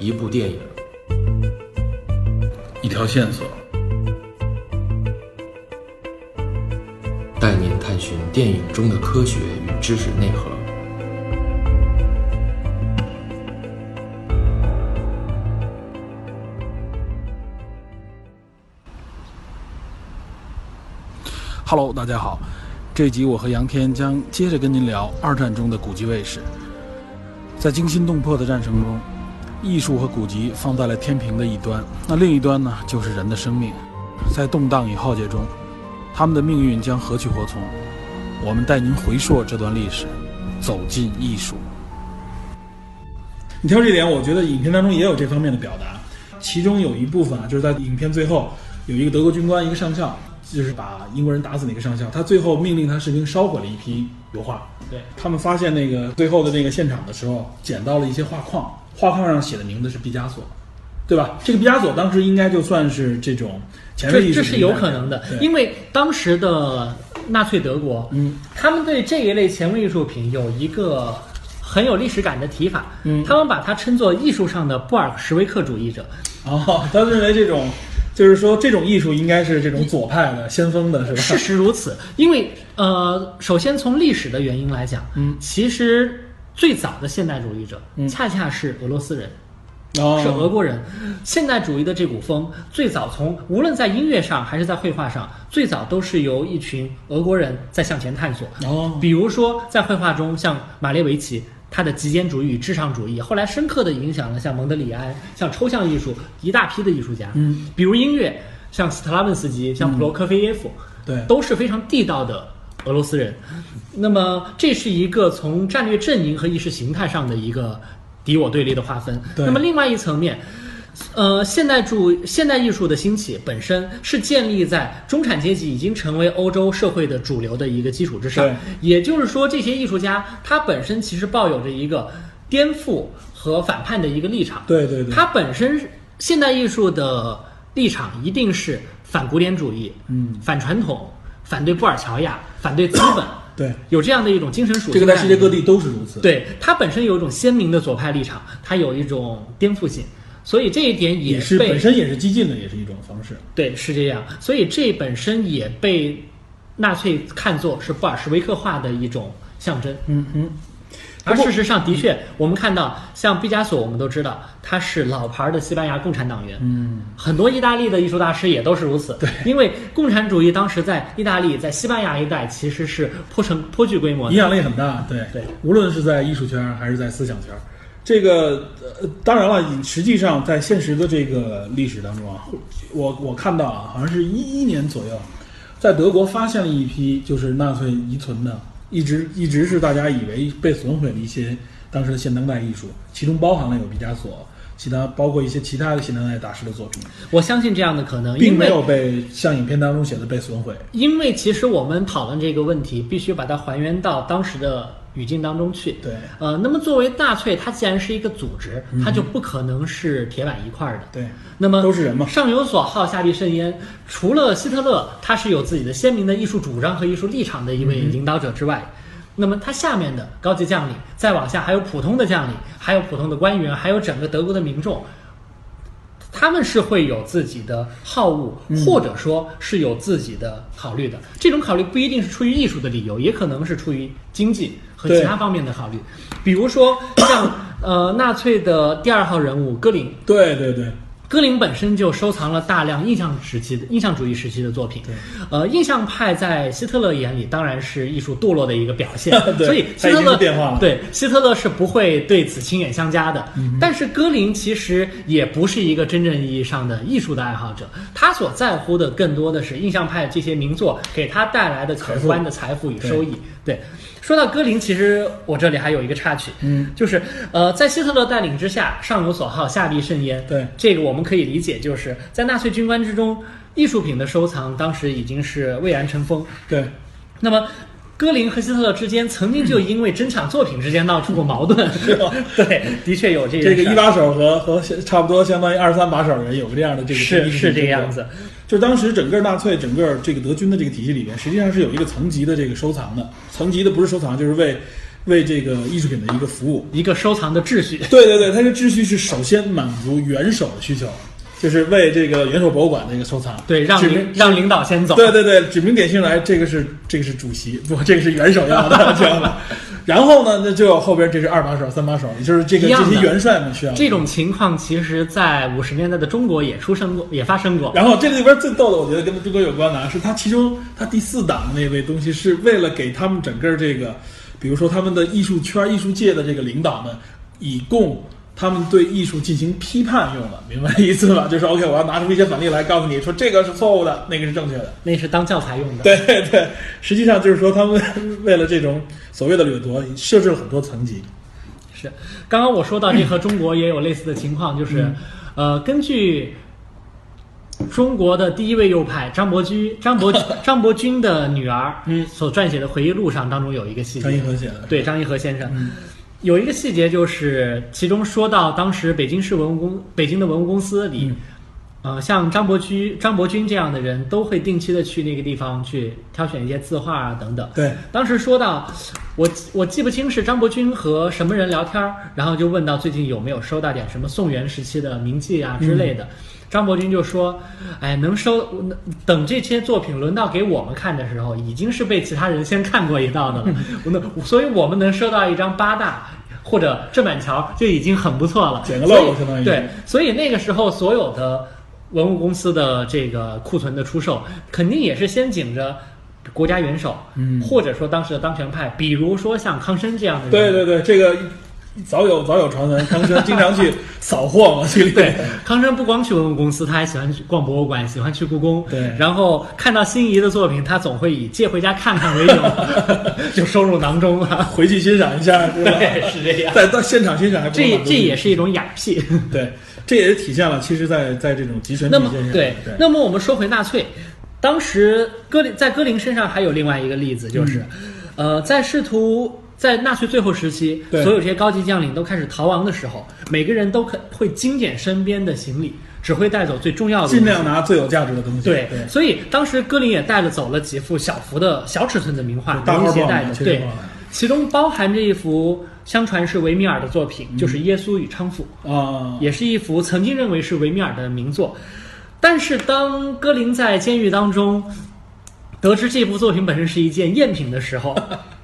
一部电影，一条线索，带您探寻电影中的科学与知识内核。Hello，大家好，这集我和杨天将接着跟您聊二战中的古籍卫士。在惊心动魄的战争中，艺术和古籍放在了天平的一端，那另一端呢，就是人的生命。在动荡与浩劫中，他们的命运将何去何从？我们带您回溯这段历史，走进艺术。你挑这点，我觉得影片当中也有这方面的表达。其中有一部分啊，就是在影片最后，有一个德国军官，一个上校，就是把英国人打死那个上校，他最后命令他士兵烧毁了一批油画。对他们发现那个最后的那个现场的时候，捡到了一些画框，画框上写的名字是毕加索，对吧？这个毕加索当时应该就算是这种前卫艺术这这是有可能的，因为当时的纳粹德国，嗯，他们对这一类前卫艺术品有一个很有历史感的提法，嗯他们把它称作艺术上的布尔什维克主义者。哦，他认为这种就是说这种艺术应该是这种左派的先锋的是吧？事实如此，因为呃，首先从历史的原因来讲，嗯，其实最早的现代主义者，嗯恰恰是俄罗斯人。哦，是俄国人，现代主义的这股风最早从无论在音乐上还是在绘画上，最早都是由一群俄国人在向前探索。哦，比如说在绘画中，像马列维奇，他的极简主义与至上主义，后来深刻的影响了像蒙德里安、像抽象艺术一大批的艺术家。嗯，比如音乐，像斯特拉文斯基、像普罗科菲耶夫，对，都是非常地道的俄罗斯人。那么，这是一个从战略阵营和意识形态上的一个敌我对立的划分。对那么，另外一层面。呃，现代主现代艺术的兴起本身是建立在中产阶级已经成为欧洲社会的主流的一个基础之上对，也就是说，这些艺术家他本身其实抱有着一个颠覆和反叛的一个立场。对对对，他本身现代艺术的立场一定是反古典主义，嗯，反传统，反对布尔乔亚，反对资本，对，有这样的一种精神属性。这个在世界各地都是如此。，对它本身有一种鲜明的左派立场，它有一种颠覆性，所以这一点也是本身也是激进的，也是一种方式。对是这样，所以这本身也被纳粹看作是布尔什维克化的一种象征。嗯哼，而事实上，的确，我们看到，像毕加索，我们都知道他是老牌的西班牙共产党员。嗯，很多意大利的艺术大师也都是如此。对，因为共产主义当时在意大利、在西班牙一带其实是颇成颇具规模的。影响力很大。对对，无论是在艺术圈还是在思想圈，这个呃，当然了，实际上在现实的这个历史当中啊，我我看到啊，好像是一一年左右，在德国发现了一批就是纳粹遗存的，一直一直是大家以为被损毁的一些当时的现当代艺术，其中包含了有毕加索。其他包括一些其他的现当代大师的作品，我相信这样的可能，并没有被像影片当中写的被损毁。因为其实我们讨论这个问题，必须把它还原到当时的语境当中去。对呃，那么作为纳粹，它既然是一个组织，它就不可能是铁板一块儿的。对，那么都是人嘛上有所好，下必甚焉。除了希特勒，他是有自己的鲜明的艺术主张和艺术立场的一位领导者之外，那么他下面的高级将领，再往下还有普通的将领，还有普通的官员，还有整个德国的民众。他们是会有自己的好恶，或者说是有自己的考虑的。这种考虑不一定是出于艺术的理由，也可能是出于经济和其他方面的考虑。比如说像呃纳粹的第二号人物戈林，对对对，戈林本身就收藏了大量印象时期的印象主义时期的作品。对，呃，印象派在希特勒眼里当然是艺术堕落的一个表现 对所以希特勒变化了对希特勒是不会对此亲眼相加的。但是戈林其实也不是一个真正意义上的艺术的爱好者，他所在乎的更多的是印象派这些名作给他带来的可观的财富与收益。对。说到歌林，其实我这里还有一个插曲，嗯，就是呃，在希特勒带领之下，上有所好，下必甚焉。对这个我们可以理解，就是在纳粹军官之中，艺术品的收藏当时已经是蔚然成风。对，那么，戈林和希特勒之间曾经就因为争抢作品之间闹出过矛盾，是吧？对，的确有这个这个一把手和和差不多相当于二三把手人有个这样的这个是是这个样。子。就是当时整个纳粹整个这个德军的这个体系里边，实际上是有一个层级的这个收藏的，层级的不是收藏，就是为为这个艺术品的一个服务。一个收藏的秩序。对对对，它这秩序是首先满足元首的需求，就是为这个元首博物馆的一个收藏。对，让领让领导先走。对对对，指名点姓来，这个是这个是主席，不，这个是元首要的，知道吧？然后呢，那就有后边这是二把手、三把手，也就是这个这些元帅们需要这种情况其实，在五十年代的中国也出生过，也发生过。然后这个里边最逗的，我觉得跟中国有关的啊，是他其中他第四档的那位东西，是为了给他们整个这个，比如说他们的艺术圈、艺术界的这个领导们，以供他们对艺术进行批判用的，明白意思吧？就是 OK，我要拿出一些反例来告诉你说这个是错误的，那个是正确的。那是当教材用的。对 对，实际上就是说他们为了这种所谓的掠夺，设置了很多层级。是，刚刚我说到这和中国也有类似的情况，就是，嗯呃，根据中国的第一位右派张伯驹、张伯 张伯钧的女儿，嗯所撰写的回忆录上当中有一个细节，张一和写的，对张一和先生。嗯有一个细节就是，其中说到当时北京市文物公北京的文物公司里，呃，像张伯驹、张伯钧这样的人都会定期的去那个地方去挑选一些字画啊等等。对，当时说到，我我记不清是张伯钧和什么人聊天儿，然后就问到最近有没有收到点什么宋元时期的名迹啊之类的。张伯钧就说：“哎，能收等这些作品轮到给我们看的时候，已经是被其他人先看过一道的了。那所以我们能收到一张八大或者郑板桥就已经很不错了。捡个漏相当于对，所以那个时候所有的文物公司的这个库存的出售，肯定也是先紧着国家元首，嗯。或者说当时的当权派，比如说像康生这样的人，对对对，这个早有早有传闻，康生经常去扫货嘛，这里对，康生不光去文物公司，他还喜欢去逛博物馆，喜欢去故宫。对然后看到心仪的作品，他总会以借回家看看为由，就收入囊中了。回去欣赏一下，是吧？对，是这样。在到现场欣赏还不这这也是一种雅癖。对，这也体现了，其实在，在这种集权那么体现上，对对，那么我们说回纳粹，当时戈林在戈林身上还有另外一个例子，就是，呃，在试图在纳粹最后时期，所有这些高级将领都开始逃亡的时候，每个人都可会精简身边的行李，只会带走最重要的尽量拿最有价值的东西。对，对，所以当时戈林也带了走了几幅小幅的小尺寸的名画，大号报容易携带的，对其中包含着一幅相传是维米尔的作品，嗯就是《耶稣与娼妇》。啊，也是一幅曾经认为是维米尔的名作。但是当戈林在监狱当中得知这部作品本身是一件赝品的时候，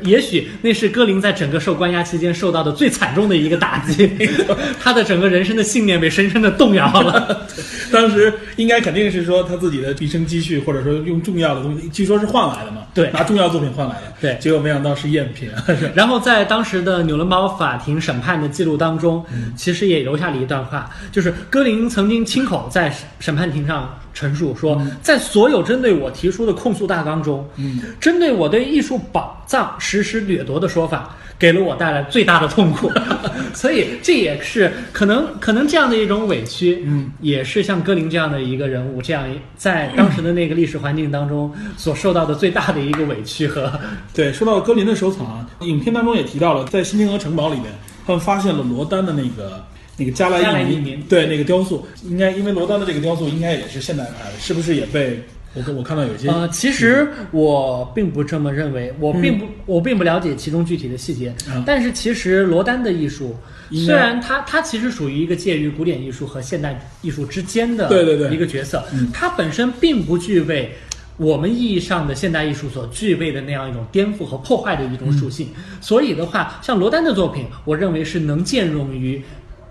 也许那是戈林在整个受关押期间受到的最惨重的一个打击，他的整个人生的信念被深深的动摇了。当时应该肯定是说他自己的毕生积蓄，或者说用重要的东西，据说是换来的嘛，对拿重要作品换来的，对。结果没想到是赝品，然后在当时的纽伦堡法庭审判的记录当中，嗯其实也留下了一段话，就是戈林曾经亲口在审判庭上陈述说，在所有针对我提出的控诉大纲中，嗯，针对我对艺术宝藏实施掠夺的说法，给了我带来最大的痛苦。所以这也是可能可能这样的一种委屈，嗯，也是像戈林这样的一个人物，这样在当时的那个历史环境当中所受到的最大的一个委屈和 对，说到格林的收藏啊，影片当中也提到了，在新天鹅城堡里面，他们发现了罗丹的那个那个加莱加莱伊伊民对那个雕塑，应该因为罗丹的这个雕塑应该也是现代派的，是不是也被我我看到有些呃，其实我并不这么认为，我并不、我并不了解其中具体的细节。嗯但是其实罗丹的艺术，虽然他他其实属于一个介于古典艺术和现代艺术之间的对对对。一个角色，嗯。他本身并不具备。我们意义上的现代艺术所具备的那样一种颠覆和破坏的一种属性，嗯。所以的话，像罗丹的作品，我认为是能兼容于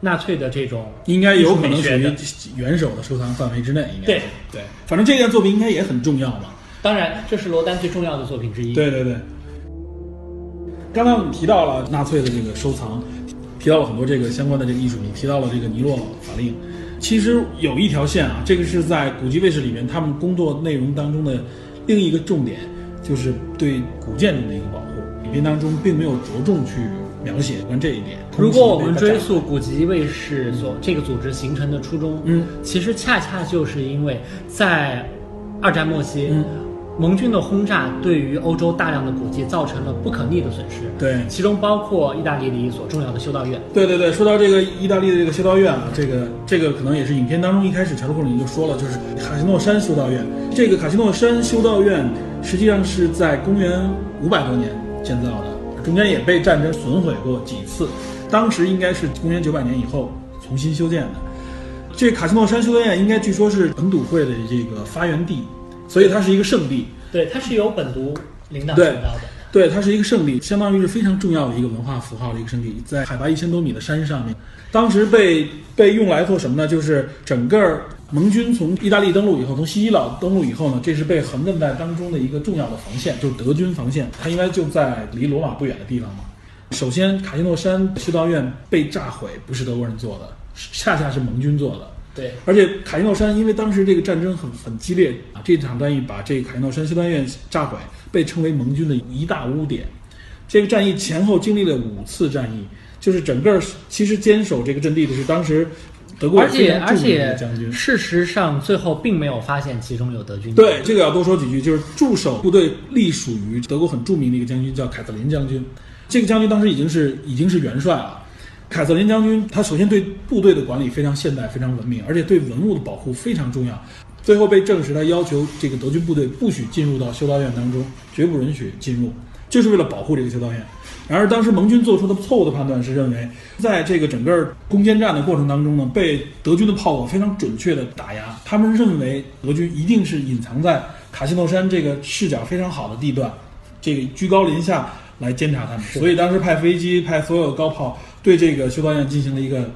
纳粹的这种应该有可能属于元首的收藏范围之内，应该对是对，反正这件作品应该也很重要嘛。当然，这是罗丹最重要的作品之一。对对对。刚才我们提到了纳粹的这个收藏，提到了很多这个相关的这个艺术品，提到了这个尼洛法令。其实有一条线啊，这个是在古籍卫士里面他们工作内容当中的另一个重点，就是对古建筑的一个保护。影片当中并没有着重去描写有关这一点。如果我们追溯古籍卫士所这个组织形成的初衷，嗯，其实恰恰就是因为在二战末期，嗯盟军的轰炸对于欧洲大量的古迹造成了不可逆的损失，对其中包括意大利的一所重要的修道院。对对对，说到这个意大利的这个修道院啊，这个这个可能也是影片当中一开始乔治·克鲁尼就说了，就是卡西诺山修道院。这个卡西诺山修道院实际上是在公元五百多年建造的，中间也被战争损毁过几次。当时应该是公元九百年以后重新修建的。这卡西诺山修道院应该据说是本笃会的这个发源地，所以它是一个圣地。对，它是由本笃领导领导的。对，它是一个圣地，相当于是非常重要的一个文化符号的一个圣地，在海拔一千多米的山上面。当时被被用来做什么呢？就是整个盟军从意大利登陆以后，从西西里登陆以后呢，这是被横亘在当中的一个重要的防线，就是德军防线。它应该就在离罗马不远的地方嘛。首先，卡西诺山修道院被炸毁，不是德国人做的，恰恰是盟军做的。对，而且卡西诺山因为当时这个战争很很激烈啊，这场战役把这个卡西诺山修道院炸毁，被称为盟军的一大污点。这个战役前后经历了五次战役，就是整个其实坚守这个阵地的是当时德国而且而且将军。事实上最后并没有发现其中有德军。对，这个要多说几句，就是驻守部队隶属于德国很著名的一个将军，叫凯瑟琳将军。这个将军当时已经是已经是元帅了。凯瑟琳将军他首先对部队的管理非常现代、非常文明，而且对文物的保护非常重要。最后被证实，他要求这个德军部队不许进入到修道院当中，绝不允许进入，就是为了保护这个修道院。然而，当时盟军做出的错误的判断是认为，在这个整个攻坚战的过程当中呢，被德军的炮火非常准确的打压。他们认为德军一定是隐藏在卡西诺山这个视角非常好的地段，这个居高临下来监察他们。所以当时派飞机、派所有高炮对这个修道院进行了一个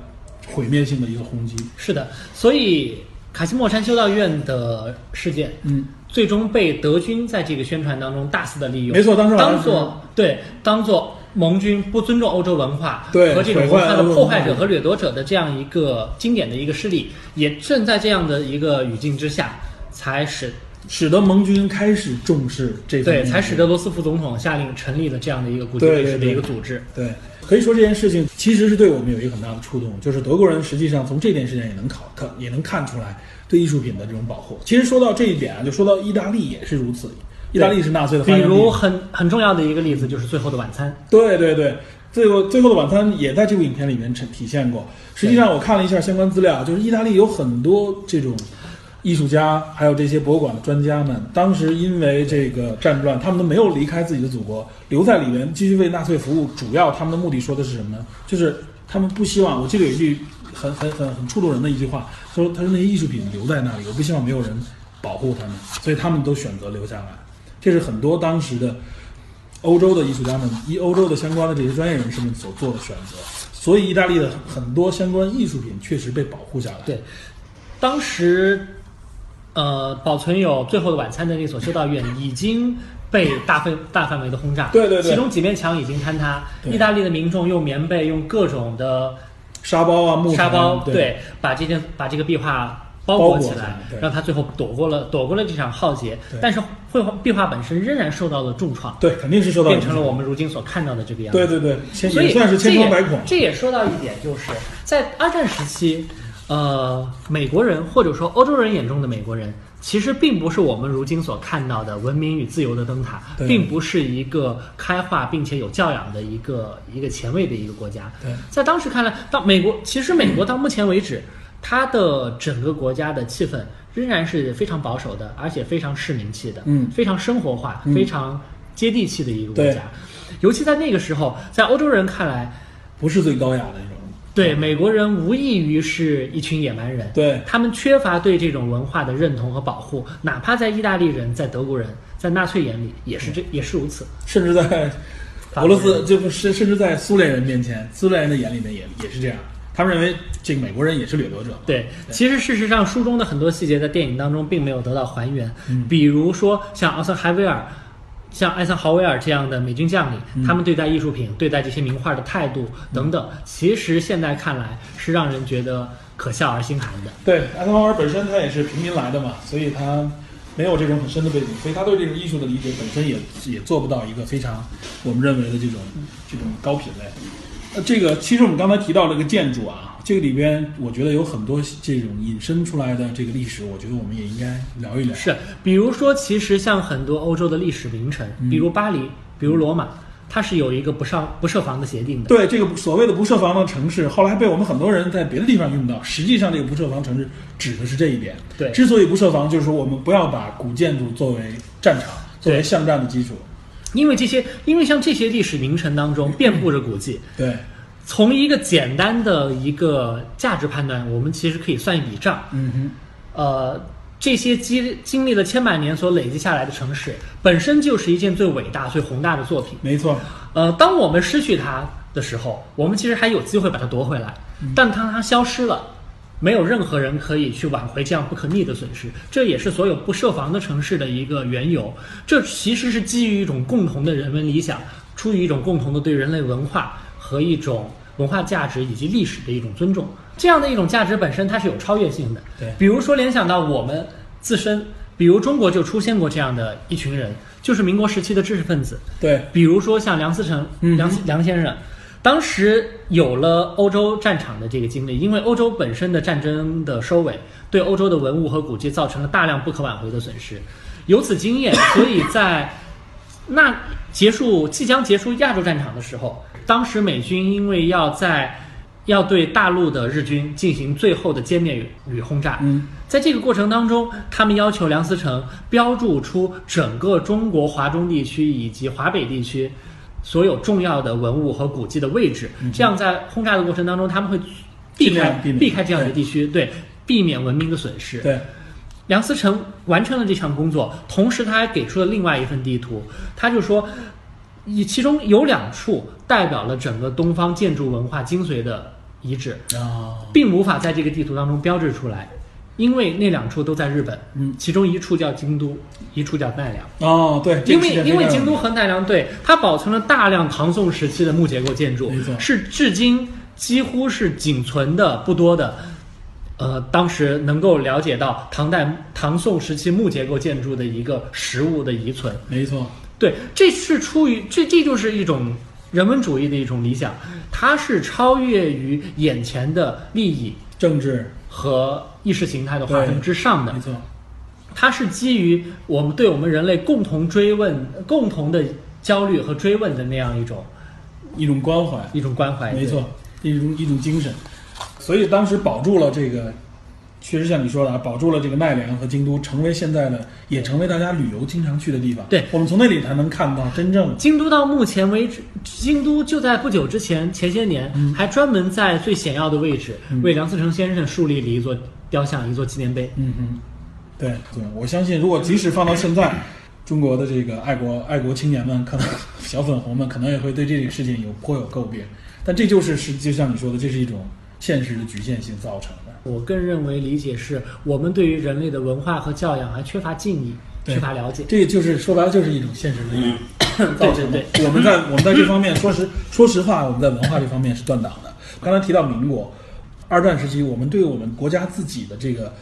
毁灭性的一个轰击。是的，所以卡西莫山修道院的事件，嗯，最终被德军在这个宣传当中大肆的利用，没错当时当做对当做盟军不尊重欧洲文化对和这种毁坏文化的破坏者和掠夺者的这样一个经典的一个事例，也正在这样的一个语境之下，才使使得盟军开始重视这对才使得罗斯福总统下令成立了这样的一个古籍对对历史的一个对组织。对，可以说这件事情其实是对我们有一个很大的触动，就是德国人实际上从这件事情也能考看也能看出来对艺术品的这种保护。其实说到这一点啊，就说到意大利也是如此，意大利是纳粹的发比源地。如很很重要的一个例子就是《最后的晚餐》。对对对，最后最后的晚餐也在这部影片里面呈体现过。实际上我看了一下相关资料，就是意大利有很多这种艺术家，还有这些博物馆的专家们，当时因为这个战乱，他们都没有离开自己的祖国，留在里面继续为纳粹服务。主要他们的目的说的是什么呢？就是他们不希望，我记得有一句很很很很触动人的一句话，说他说那些艺术品留在那里，我不希望没有人保护他们，所以他们都选择留下来。这是很多当时的欧洲的艺术家们、以欧洲的相关的这些专业人士们所做的选择。所以，意大利的很多相关艺术品确实被保护下来。对，当时呃保存有《最后的晚餐》的那所修道院已经被大范大范围的轰炸，对对对其中几面墙已经坍塌，意大利的民众用棉被、用各种的沙包啊、木沙包，对把这件把这个壁画。包包裹裹起来起来，让他最后躲过了躲过了这场浩劫，但是绘画壁画本身仍然受到了重创，对，肯定是受到变成了我们如今所看到的这个样子。对对对，千所以算是千疮百孔。这也这也说到一点，就是在二战时期，呃，美国人或者说欧洲人眼中的美国人，其实并不是我们如今所看到的文明与自由的灯塔，对并不是一个开化并且有教养的一个一个前卫的一个国家。对在当时看来，到美国，其实美国到目前为止，它的整个国家的气氛仍然是非常保守的，而且非常市民气的，嗯非常生活化、嗯非常接地气的一个国家。尤其在那个时候，在欧洲人看来，不是最高雅的那种。对美国人无异于是一群野蛮人，对他们缺乏对这种文化的认同和保护，哪怕在意大利人、在德国人、在纳粹眼里也是这也是如此。甚至在俄罗斯，就不甚甚至在苏联人面前，苏联人的眼里面也也是这样。他们认为这个美国人也是掠夺者嘛。对，其实事实上书中的很多细节在电影当中并没有得到还原，嗯比如说像奥森海威尔。像艾森豪威尔这样的美军将领，嗯他们对待艺术品、对待这些名画的态度等等，其实现在看来是让人觉得可笑而心寒的。对，艾森豪威尔本身他也是平民来的嘛，所以他没有这种很深的背景，所以他对这种艺术的理解本身也也做不到一个非常我们认为的这种这种高品类。呃，这个其实我们刚才提到这个建筑啊，这个里边我觉得有很多这种引申出来的这个历史，我觉得我们也应该聊一聊。是，比如说，其实像很多欧洲的历史名城，嗯比如巴黎，比如罗马，它是有一个不上不设防的协定的。对这个所谓的不设防的城市，后来被我们很多人在别的地方用到。实际上，这个不设防城市指的是这一点。对之所以不设防，就是说我们不要把古建筑作为战场，作为巷战的基础。因为这些，因为像这些历史名城当中遍布着古迹，对，从一个简单的一个价值判断，我们其实可以算一笔账。嗯哼，呃，这些经经历了千百年所累积下来的城市，本身就是一件最伟大、最宏大的作品。没错，呃，当我们失去它的时候，我们其实还有机会把它夺回来，但当它消失了。没有任何人可以去挽回这样不可逆的损失，这也是所有不设防的城市的一个缘由。这其实是基于一种共同的人文理想，出于一种共同的对人类文化和一种文化价值以及历史的一种尊重。这样的一种价值本身它是有超越性的。对，比如说联想到我们自身，比如中国就出现过这样的一群人，就是民国时期的知识分子。对，比如说像梁思成，梁梁先生。当时有了欧洲战场的这个经历，因为欧洲本身的战争的收尾，对欧洲的文物和古迹造成了大量不可挽回的损失。有此经验，所以在那结束即将结束亚洲战场的时候，当时美军因为要在要对大陆的日军进行最后的歼灭与轰炸，嗯，在这个过程当中，他们要求梁思成标注出整个中国华中地区以及华北地区。所有重要的文物和古迹的位置，这样在轰炸的过程当中，他们会避开避开这样的地区，对，避免文明的损失。对，梁思成完成了这项工作，同时他还给出了另外一份地图，他就说，以其中有两处代表了整个东方建筑文化精髓的遗址，并无法在这个地图当中标志出来。因为那两处都在日本，嗯，其中一处叫京都，一处叫奈良。哦，对，因为因为京都和奈良，对它保存了大量唐宋时期的木结构建筑，没错，是至今几乎是仅存的不多的，呃，当时能够了解到唐代唐宋时期木结构建筑的一个实物的遗存。没错，对，这是出于这这就是一种人文主义的一种理想，它是超越于眼前的利益、政治。和意识形态的划分之上的，没错，它是基于我们对我们人类共同追问、共同的焦虑和追问的那样一种一种关怀，一种关怀，没错，一种一种精神，所以当时保住了这个。确实像你说的啊，保住了这个奈良和京都，成为现在的，也成为大家旅游经常去的地方。对，我们从那里才能看到真正京都。到目前为止，京都就在不久之前，前些年还专门在最显要的位置为梁思成先生树立了一座雕像、一座纪念碑。嗯嗯，对对，我相信，如果即使放到现在，中国的这个爱国爱国青年们，可能小粉红们可能也会对这个事情有颇有诟病。但这就是实，就像你说的，这是一种现实的局限性造成的。我更认为理解是我们对于人类的文化和教养还缺乏敬意，缺乏了解。这就是说白了就是一种现实的 造成的。我们在 我们在这方面，说实说实话，我们在文化这方面是断档的。刚才提到民国二战时期，我们对我们国家自己的这个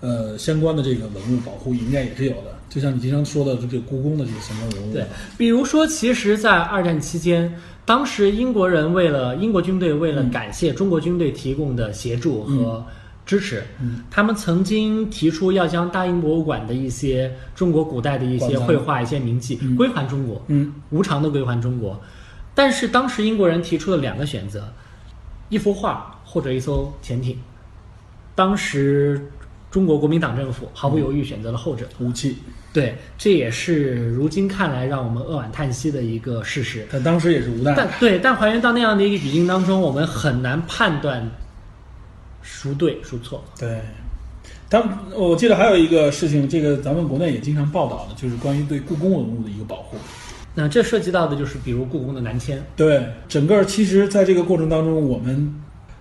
呃相关的这个文物保护，应该也是有的。就像你经常说的这个故宫的这个相关文物。对，比如说，其实，在二战期间。当时英国人为了英国军队为了感谢中国军队提供的协助和支持，他们曾经提出要将大英博物馆的一些中国古代的一些绘画、一些名迹归还中国，嗯无偿的归还中国。但是当时英国人提出了两个选择：一幅画或者一艘潜艇。当时。中国国民党政府毫不犹豫选择了后者，武器。对，这也是如今看来让我们扼腕叹息的一个事实。但当时也是无奈。但对，但还原到那样的一个语境当中，我们很难判断孰对孰错。对，当我记得还有一个事情，这个咱们国内也经常报道的，就是关于对故宫文物的一个保护。那这涉及到的就是，比如故宫的南迁。对，整个其实在这个过程当中，我们。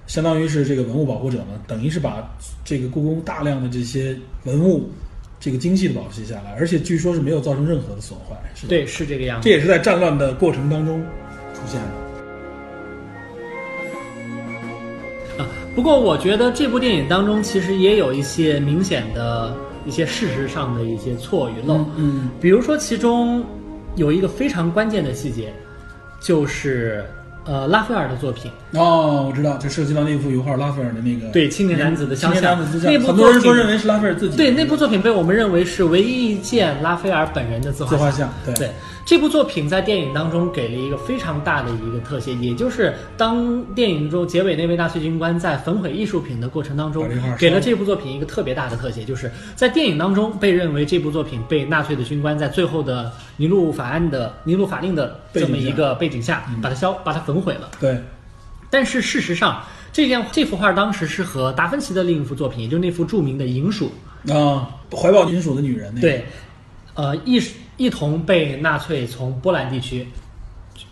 相当于是这个文物保护者呢，等于是把这个故宫大量的这些文物，这个精细的保持下来，而且据说是没有造成任何的损坏，是对，是这个样子。这也是在战乱的过程当中出现的。啊，不过我觉得这部电影当中其实也有一些明显的一些事实上的一些错与漏。嗯，比如说其中有一个非常关键的细节，就是。呃，拉斐尔的作品哦，我知道，就涉及到那幅油画拉斐尔的那个对青年男子的像，那部很多人都认为是拉斐尔自己。对那部作品被我们认为是唯一一件拉斐尔本人的自画像。对。对，这部作品在电影当中给了一个非常大的一个特写，也就是当电影中结尾那位纳粹军官在焚毁艺术品的过程当中给了这部作品一个特别大的特写，就是在电影当中被认为这部作品被纳粹的军官在最后的尼禄法案的尼禄法令的这么一个背景下，把它消把它焚毁了。对，但是事实上，这件这幅画当时是和达芬奇的另一幅作品，也就是那幅著名的《银鼠》，啊，怀抱银鼠的女人那个，对，呃，一一同被纳粹从波兰地区，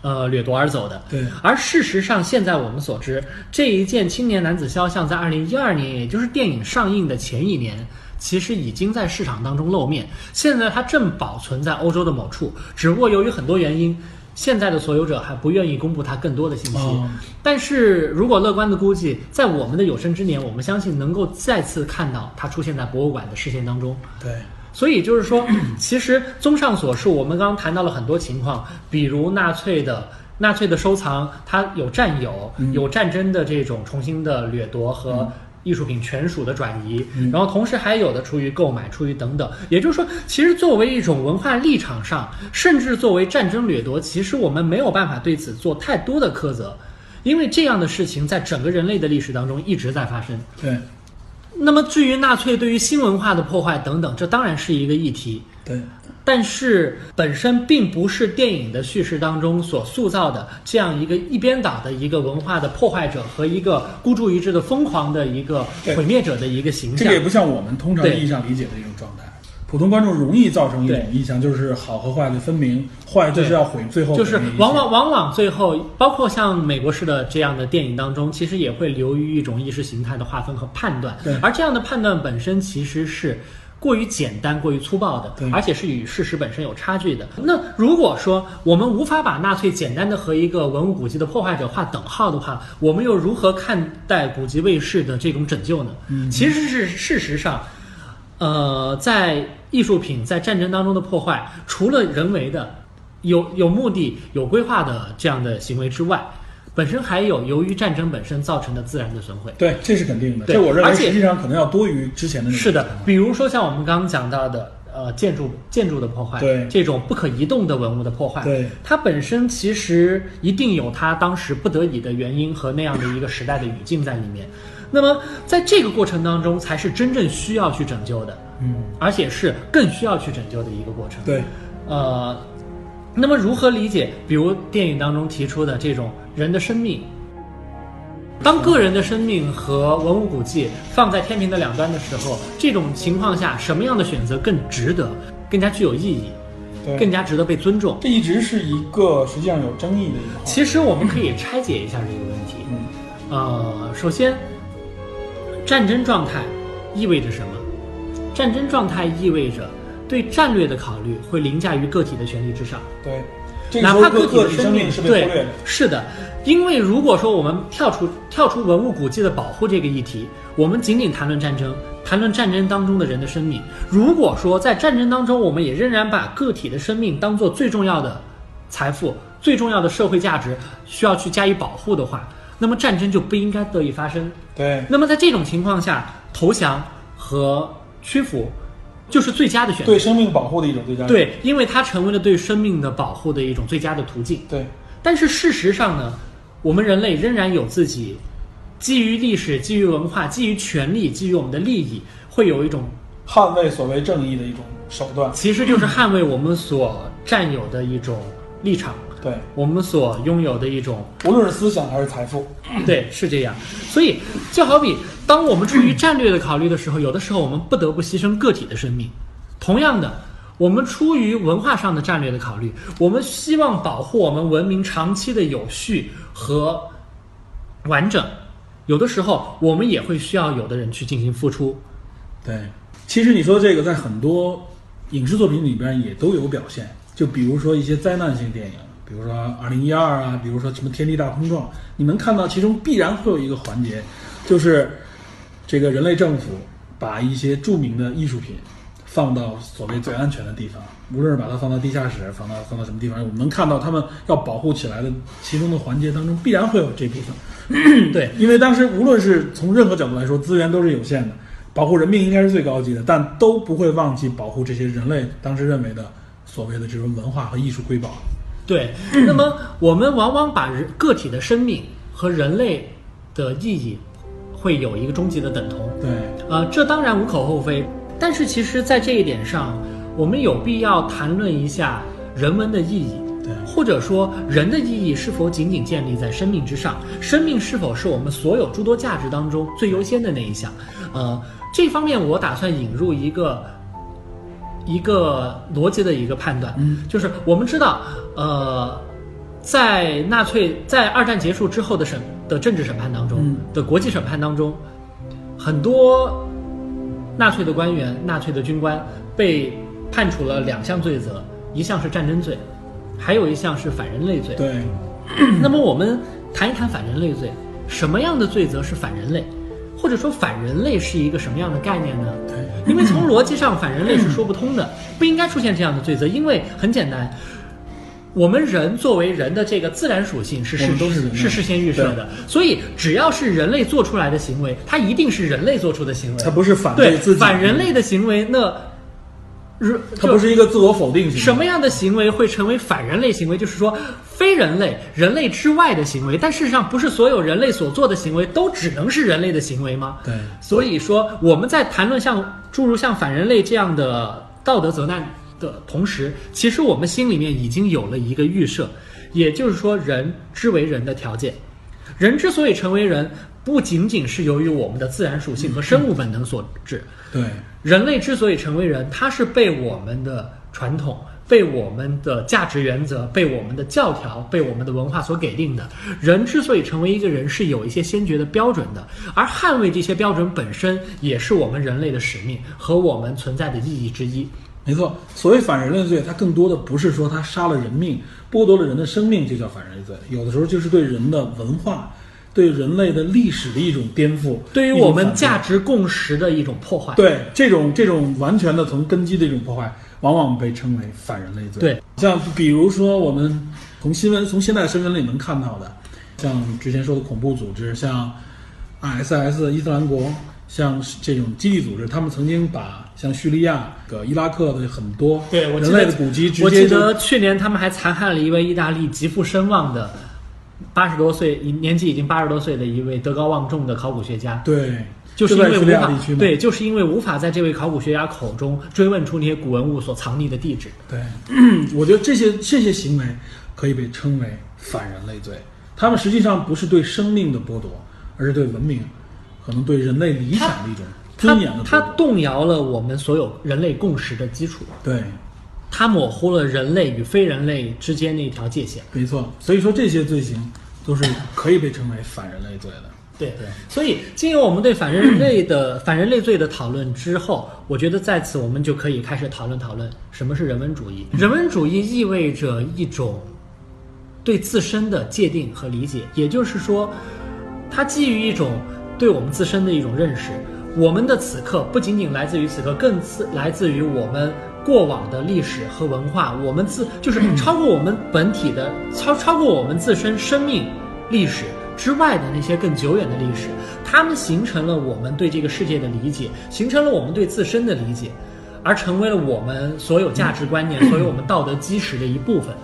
呃，掠夺而走的。对而事实上，现在我们所知，这一件青年男子肖像在二零一二年，也就是电影上映的前一年。其实已经在市场当中露面，现在它正保存在欧洲的某处，只不过由于很多原因，现在的所有者还不愿意公布他更多的信息。哦但是如果乐观的估计，在我们的有生之年，我们相信能够再次看到它出现在博物馆的视线当中。对，所以就是说，其实综上所述，我们刚刚谈到了很多情况，比如纳粹的纳粹的收藏，它有占有，有战争的这种重新的掠夺和。艺术品权属的转移，然后同时还有的出于购买，出于等等，也就是说，其实作为一种文化立场上，甚至作为战争掠夺，其实我们没有办法对此做太多的苛责，因为这样的事情在整个人类的历史当中一直在发生。对，那么至于纳粹对于新文化的破坏等等，这当然是一个议题。对，但是本身并不是电影的叙事当中所塑造的这样一个一边倒的一个文化的破坏者和一个孤注一掷的疯狂的一个毁灭者的一个形象这个也。不像我们通常意义上理解的一种状态。普通观众容易造成一种对印象，就是好和坏的分明，坏就是要毁，最后就是往往往往最后，包括像美国式的这样的电影当中，其实也会流于一种意识形态的划分和判断。而这样的判断本身其实是过于简单、过于粗暴的，而且是与事实本身有差距的。那如果说我们无法把纳粹简单的和一个文物古迹的破坏者划等号的话，我们又如何看待古籍卫士的这种拯救呢？嗯其实是事实上。呃，在艺术品在战争当中的破坏，除了人为的、有有目的、有规划的这样的行为之外，本身还有由于战争本身造成的自然的损毁。对，这是肯定的。对这我认为而且实际上可能要多于之前的那种是的，比如说像我们刚刚讲到的，呃，建筑建筑的破坏，对这种不可移动的文物的破坏，对它本身其实一定有它当时不得已的原因和那样的一个时代的语境在里面。那么在这个过程当中，才是真正需要去拯救的，嗯，而且是更需要去拯救的一个过程。对，呃，那么如何理解，比如电影当中提出的这种人的生命？当个人的生命和文物古迹放在天平的两端的时候，这种情况下，什么样的选择更值得、更加具有意义、更加值得被尊重？这一直是一个实际上有争议的一个。其实我们可以拆解一下这个问题。嗯，呃，首先，战争状态意味着什么？战争状态意味着对战略的考虑会凌驾于个体的权利之上。对，这个哪怕个个体的生命是被忽略对的。，是的，因为如果说我们跳出跳出文物古迹的保护这个议题，我们仅仅谈论战争，谈论战争当中的人的生命。如果说在战争当中，我们也仍然把个体的生命当做最重要的财富、最重要的社会价值，需要去加以保护的话，那么战争就不应该得以发生。对，那么在这种情况下，投降和屈服就是最佳的选择。对生命保护的一种最佳。对，因为它成为了对生命的保护的一种最佳的途径。对，但是事实上呢，我们人类仍然有自己基于历史、基于文化、基于权利、基于我们的利益，会有一种捍卫所谓正义的一种手段。其实就是捍卫我们所占有的一种立场，对，我们所拥有的一种无论是思想还是财富。对，是这样。所以就好比当我们出于战略的考虑的时候，有的时候我们不得不牺牲个体的生命。同样的，我们出于文化上的战略的考虑，我们希望保护我们文明长期的有序和完整。有的时候，我们也会需要有的人去进行付出。对，其实你说这个在很多影视作品里边也都有表现，就比如说一些灾难性电影，比如说《二零一二》啊，比如说什么《天地大碰撞》，你能看到其中必然会有一个环节，就是这个人类政府把一些著名的艺术品放到所谓最安全的地方，无论是把它放到地下室，放到放到什么地方，我们能看到他们要保护起来的其中的环节当中，必然会有这部分。对，因为当时无论是从任何角度来说，资源都是有限的，保护人命应该是最高级的，但都不会忘记保护这些人类当时认为的所所谓的这种文化和艺术瑰宝。对，那么我们往往把人个体的生命和人类的意义会有一个终极的等同。对，呃，这当然无可厚非，但是其实，在这一点上，我们有必要谈论一下人文的意义。对或者说，人的意义是否仅仅建立在生命之上？生命是否是我们所有诸多价值当中最优先的那一项？呃，这方面我打算引入一个一个逻辑的一个判断，嗯，就是我们知道，呃，在纳粹在二战结束之后的审的政治审判当中、嗯的国际审判当中，很多纳粹的官员、纳粹的军官被判处了两项罪责，一项是战争罪，还有一项是反人类罪。对，那么我们谈一谈反人类罪，什么样的罪责是反人类？或者说反人类是一个什么样的概念呢？因为从逻辑上，反人类是说不通的，不应该出现这样的罪责。因为很简单，我们人作为人的这个自然属性是事们都是是事先预设的，所以只要是人类做出来的行为，它一定是人类做出的行为，它不是反对自己，反人类的行为，那如它不是一个自我否定型的。什么样的行为会成为反人类行为？就是说，非人类、人类之外的行为。但事实上，不是所有人类所做的行为都只能是人类的行为吗？对，所以说，我们在谈论像诸如像反人类这样的道德责难的同时，其实我们心里面已经有了一个预设，也就是说，人之为人的条件。人之所以成为人，不仅仅是由于我们的自然属性和生物本能所致。对，人类之所以成为人，它是被我们的传统、被我们的价值原则、被我们的教条、被我们的文化所给定的。人之所以成为一个人，是有一些先决的标准的，而捍卫这些标准本身，也是我们人类的使命和我们存在的意义之一。没错。所谓反人类罪，它更多的不是说他杀了人命，剥夺了人的生命，就叫反人类罪。有的时候就是对人的文化、对人类的历史的一种颠覆，对于我们价值共识的一种破坏。对这种这种完全的从根基的一种破坏，往往被称为反人类罪。对，像比如说我们从新闻从现在的新闻里能看到的，像之前说的恐怖组织，像 ISIS 伊斯兰国，像这种基地组织，他们曾经把像叙利亚、个伊拉克的很多对，人类的古迹直我记得去年他们还残害了一位意大利极富声望的八十多岁，年纪已经八十多岁的一位德高望重的考古学家。对，就是因为无法对，就是因为无法在这位考古学家口中追问出那些古文物所藏匿的地址。对，我觉得这些这些行为可以被称为反人类罪。他们实际上不是对生命的剥夺，而是对文明，可能对人类理想的一种它尊严的它。动摇了我们所有人类共识的基础，对，它模糊了人类与非人类之间那条界限。没错。所以说这些罪行都是可以被称为反人类罪的。对对，所以经由我们对反人类的 反人类罪的讨论之后，我觉得在此我们就可以开始讨论讨论什么是人文主义。人文主义意味着一种对自身的界定和理解，也就是说，它基于一种对我们自身的一种认识。我们的此刻不仅仅来自于此刻，更自来自于我们过往的历史和文化。我们自就是超过我们本体的超超过我们自身生命历史之外的那些更久远的历史，它们形成了我们对这个世界的理解，形成了我们对自身的理解，而成为了我们所有价值观念、所有我们道德基石的一部分。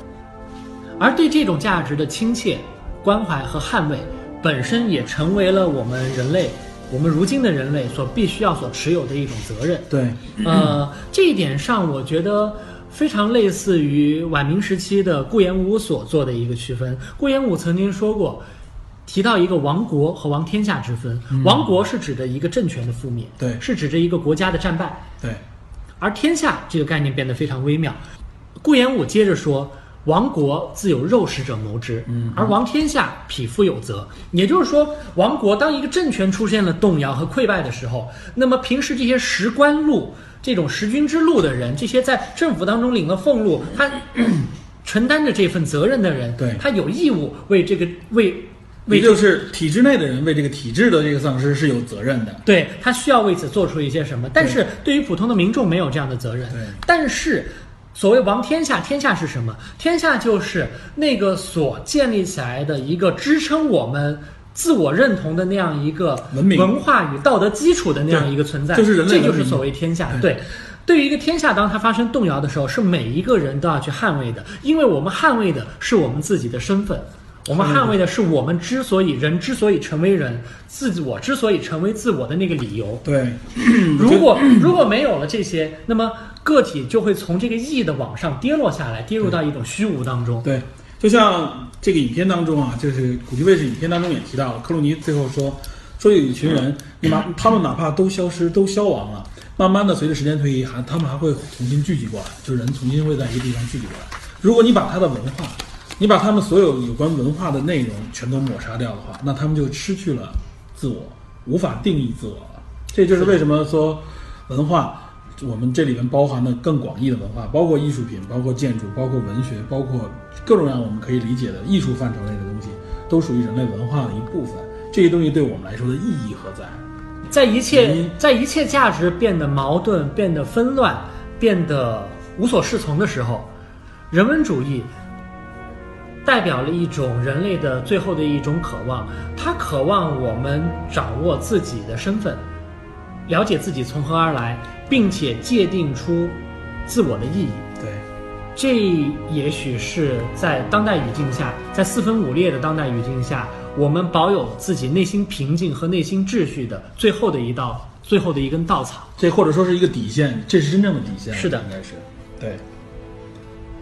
而对这种价值的亲切、关怀和捍卫，本身也成为了我们人类，我们如今的人类所必须要所持有的一种责任。对，呃，这一点上，我觉得非常类似于晚明时期的顾炎武所做的一个区分。顾炎武曾经说过，提到一个亡国和亡天下之分。亡国是指的一个政权的覆灭，对是指着一个国家的战败。对，而天下这个概念变得非常微妙。顾炎武接着说：“亡国自有肉食者谋之，嗯而亡天下，匹夫有责。”也就是说，亡国当一个政权出现了动摇和溃败的时候，那么平时这些食官禄、这种食君之禄的人，这些在政府当中领了俸禄，他承担着这份责任的人，对他有义务为这个为为也就是体制内的人为这个体制的这个丧失是有责任的。对他需要为此做出一些什么，但是对于普通的民众没有这样的责任。对但是所谓王天下，天下是什么？天下就是那个所建立起来的一个支撑我们自我认同的那样一个文明文化与道德基础的那样一个存在，就是人类这就是所谓天下。对对，对于一个天下，当它发生动摇的时候，是每一个人都要去捍卫的，因为我们捍卫的是我们自己的身份，我们捍卫的是我们之所以人之所以成为人，自我之所以成为自我的那个理由。对，如果如果没有了这些，那么个体就会从这个意义的往上跌落下来，跌入到一种虚无当中。对，就像这个影片当中啊，就是古奇卫士影片当中也提到了，克鲁尼最后说，说有一群人，你哪他们哪怕都消失、都消亡了，慢慢的随着时间推移，还他们还会重新聚集过来，就是人重新会在一个地方聚集过来。如果你把他的文化，你把他们所有有关文化的内容全都抹杀掉的话，那他们就失去了自我，无法定义自我了。这就是为什么说文化。我们这里面包含的更广义的文化，包括艺术品，包括建筑，包括文学，包括各种各样我们可以理解的艺术范畴类的东西，都属于人类文化的一部分。这些东西对我们来说的意义何在？在一切在一切价值变得矛盾、变得纷乱、变得无所适从的时候，人文主义代表了一种人类的最后的一种渴望，它渴望我们掌握自己的身份，了解自己从何而来。并且界定出自我的意义。对，这也许是在当代语境下，在四分五裂的当代语境下，我们保有自己内心平静和内心秩序的最后的一道、最后的一根稻草。这或者说是一个底线，这是真正的底线。是的，应该是。对。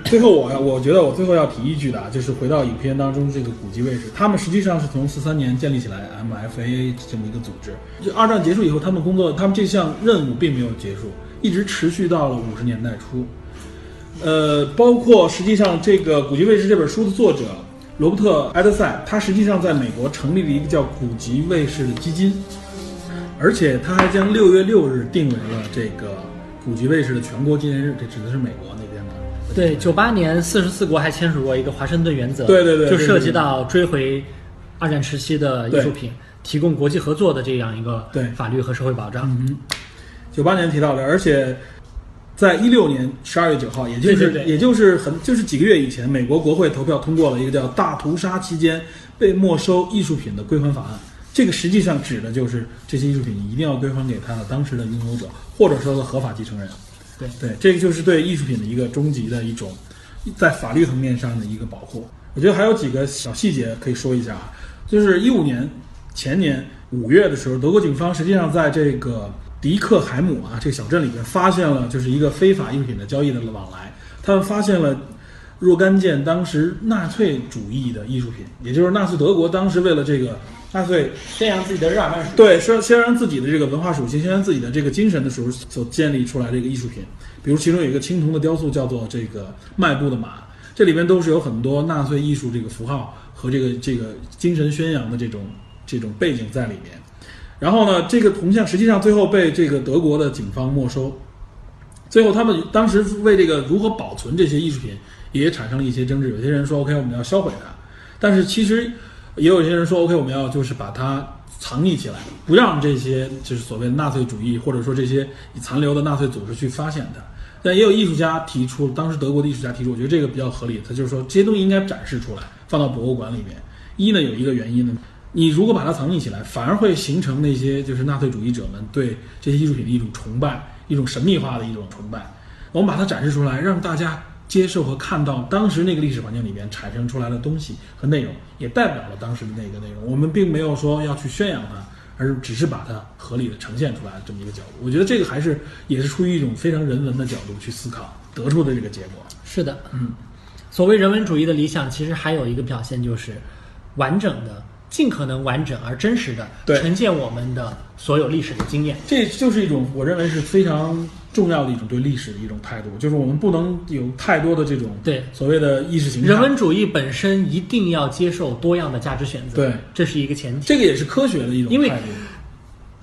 最后，我我觉得我最后要提一句的啊，就是回到影片当中这个古籍卫士，他们实际上是从四三年建立起来 MFA 这么一个组织。就二战结束以后，他们工作，他们这项任务并没有结束，一直持续到了五十年代初。呃，包括实际上这个古籍卫士这本书的作者罗伯特埃德塞，他实际上在美国成立了一个叫古籍卫士的基金，而且他还将六月六日定为了这个古籍卫士的全国纪念日，这指的是美国那个。对，九八年四十四国还签署过一个华盛顿原则，对对对，就涉及到追回二战时期的艺术品，提供国际合作的这样一个对。法律和社会保障。嗯，九八年提到的，而且在一六年十二月九号，也就是也就是很就是几个月以前，美国国会投票通过了一个叫“大屠杀期间被没收艺术品的归还法案”，这个实际上指的就是这些艺术品一定要归还给他当时的拥有者，或者说的合法继承人。对，这个就是对艺术品的一个终极的一种，在法律层面上的一个保护。我觉得还有几个小细节可以说一下啊，就是一五年前年五月的时候，德国警方实际上在这个迪克海姆啊这个小镇里面发现了就是一个非法艺术品的交易的往来，他们发现了若干件当时纳粹主义的艺术品，也就是纳粹德国当时为了这个。纳粹宣扬自己的日耳曼属，对，宣宣扬自己的这个文化属性，宣扬自己的这个精神的时候所建立出来的一个艺术品。比如其中有一个青铜的雕塑，叫做这个迈步的马，这里面都是有很多纳粹艺术这个符号和这个这个精神宣扬的这种这种背景在里面。然后呢，这个铜像实际上最后被这个德国的警方没收。最后他们当时为这个如何保存这些艺术品也产生了一些争执。有些人说 OK，我们要销毁它，但是其实。也有些人说，OK，我们要就是把它藏匿起来，不让这些就是所谓的纳粹主义或者说这些残留的纳粹组织去发现它。但也有艺术家提出，当时德国的艺术家提出，我觉得这个比较合理。他就是说，这些东西应该展示出来，放到博物馆里面。一呢，有一个原因呢，你如果把它藏匿起来，反而会形成那些就是纳粹主义者们对这些艺术品的一种崇拜，一种神秘化的一种崇拜。我们把它展示出来，让大家。接受和看到当时那个历史环境里面产生出来的东西和内容，也代表了当时的那个内容。我们并没有说要去宣扬它，而只是把它合理的呈现出来这么一个角度。我觉得这个还是也是出于一种非常人文的角度去思考得出的这个结果。是的，嗯，所谓人文主义的理想，其实还有一个表现就是完整的。尽可能完整而真实的呈现我们的所有历史的经验，这就是一种我认为是非常重要的一种对历史的一种态度，就是我们不能有太多的这种对所谓的意识形态。人文主义本身一定要接受多样的价值选择，对，这是一个前提。这个也是科学的一种态度。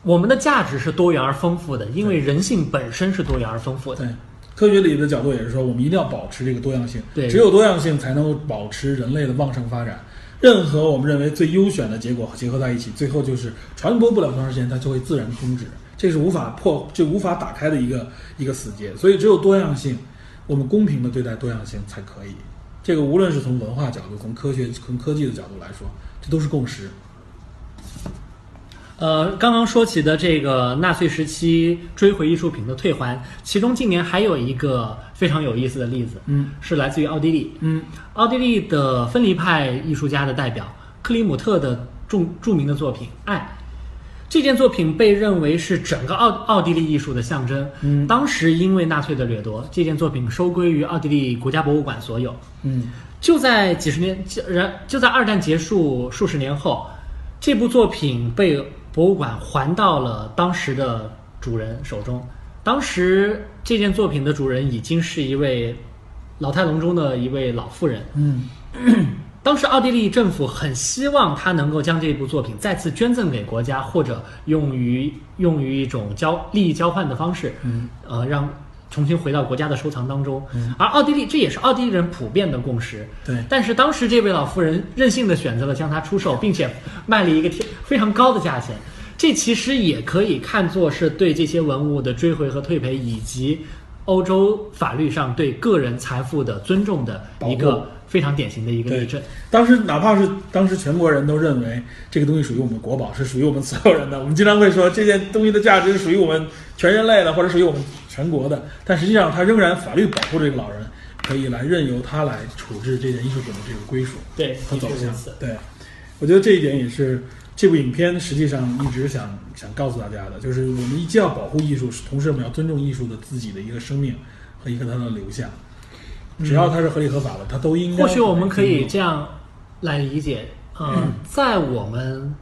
我们的价值是多元而丰富的，因为人性本身是多元而丰富的。对，科学里的角度也是说，我们一定要保持这个多样性，对，只有多样性才能够保持人类的旺盛发展。任何我们认为最优选的结果结合在一起，最后就是传播不了多长时间，它就会自然终止。这是无法破、就无法打开的一个一个死结。所以，只有多样性，我们公平的对待多样性才可以。这个无论是从文化角度、从科学、从科技的角度来说，这都是共识。呃，刚刚说起的这个纳粹时期追回艺术品的退还，其中近年还有一个非常有意思的例子，嗯是来自于奥地利。嗯奥地利的分离派艺术家的代表克里姆特的著著名的作品《爱》，这件作品被认为是整个奥奥地利艺术的象征。嗯当时因为纳粹的掠夺，这件作品收归于奥地利国家博物馆所有。嗯就在几十年，就然就在二战结束数十年后，这部作品被博物馆还到了当时的主人手中。当时这件作品的主人已经是一位老态龙钟的一位老妇人。嗯 当时奥地利政府很希望他能够将这部作品再次捐赠给国家，或者用于用于一种交利益交换的方式，嗯，呃，让重新回到国家的收藏当中。而奥地利这也是奥地利人普遍的共识。对但是当时这位老妇人任性的选择了将它出售，并且卖了一个天非常高的价钱。这其实也可以看作是对这些文物的追回和退赔，以及欧洲法律上对个人财富的尊重的一个非常典型的一个例证。当时哪怕是当时全国人都认为这个东西属于我们国宝，是属于我们所有人的。我们经常会说这件东西的价值是属于我们全人类的，或者属于我们全国的。但实际上，它仍然法律保护这个老人，可以来任由他来处置这件艺术品的这个归属对，的和走向。对，我觉得这一点也是这部影片实际上一直想想告诉大家的，就是我们既要保护艺术，同时我们要尊重艺术的自己的一个生命和一个它的流向。只要它是合理合法的，它都应该。或许我们可以这样来理解，呃，在我们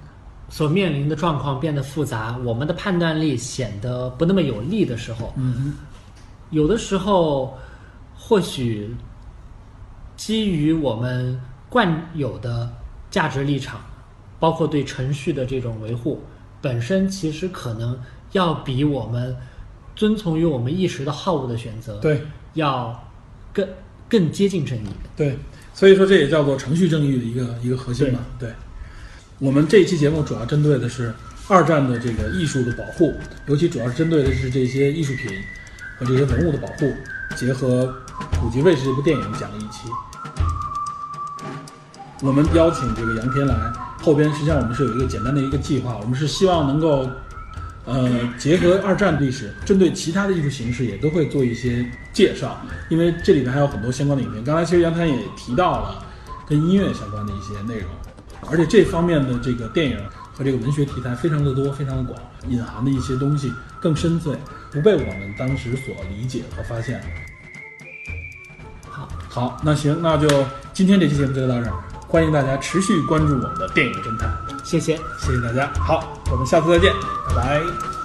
所面临的状况变得复杂，我们的判断力显得不那么有力的时候，嗯有的时候或许基于我们惯有的价值立场，包括对程序的这种维护，本身其实可能要比我们遵从于我们一时的好恶的选择，，对要更更接近正义。对，所以说这也叫做程序正义的一个一个核心嘛。对，我们这一期节目主要针对的是二战的这个艺术的保护，尤其主要是针对的是这些艺术品和这些文物的保护，结合《古籍卫士》这部电影讲了一期。我们邀请这个杨天来，后边实际上我们是有一个简单的一个计划，我们是希望能够，呃，结合二战历史，针对其他的艺术形式也都会做一些介绍，因为这里面还有很多相关的影片。刚才其实杨谈也提到了跟音乐相关的一些内容，而且这方面的这个电影和这个文学题材非常的多，非常的广，隐含的一些东西更深邃，不被我们当时所理解和发现。好，好，那行，那就今天这期节目就到这儿，欢迎大家持续关注我们的电影侦探，谢谢。谢谢大家。好，我们下次再见，拜拜。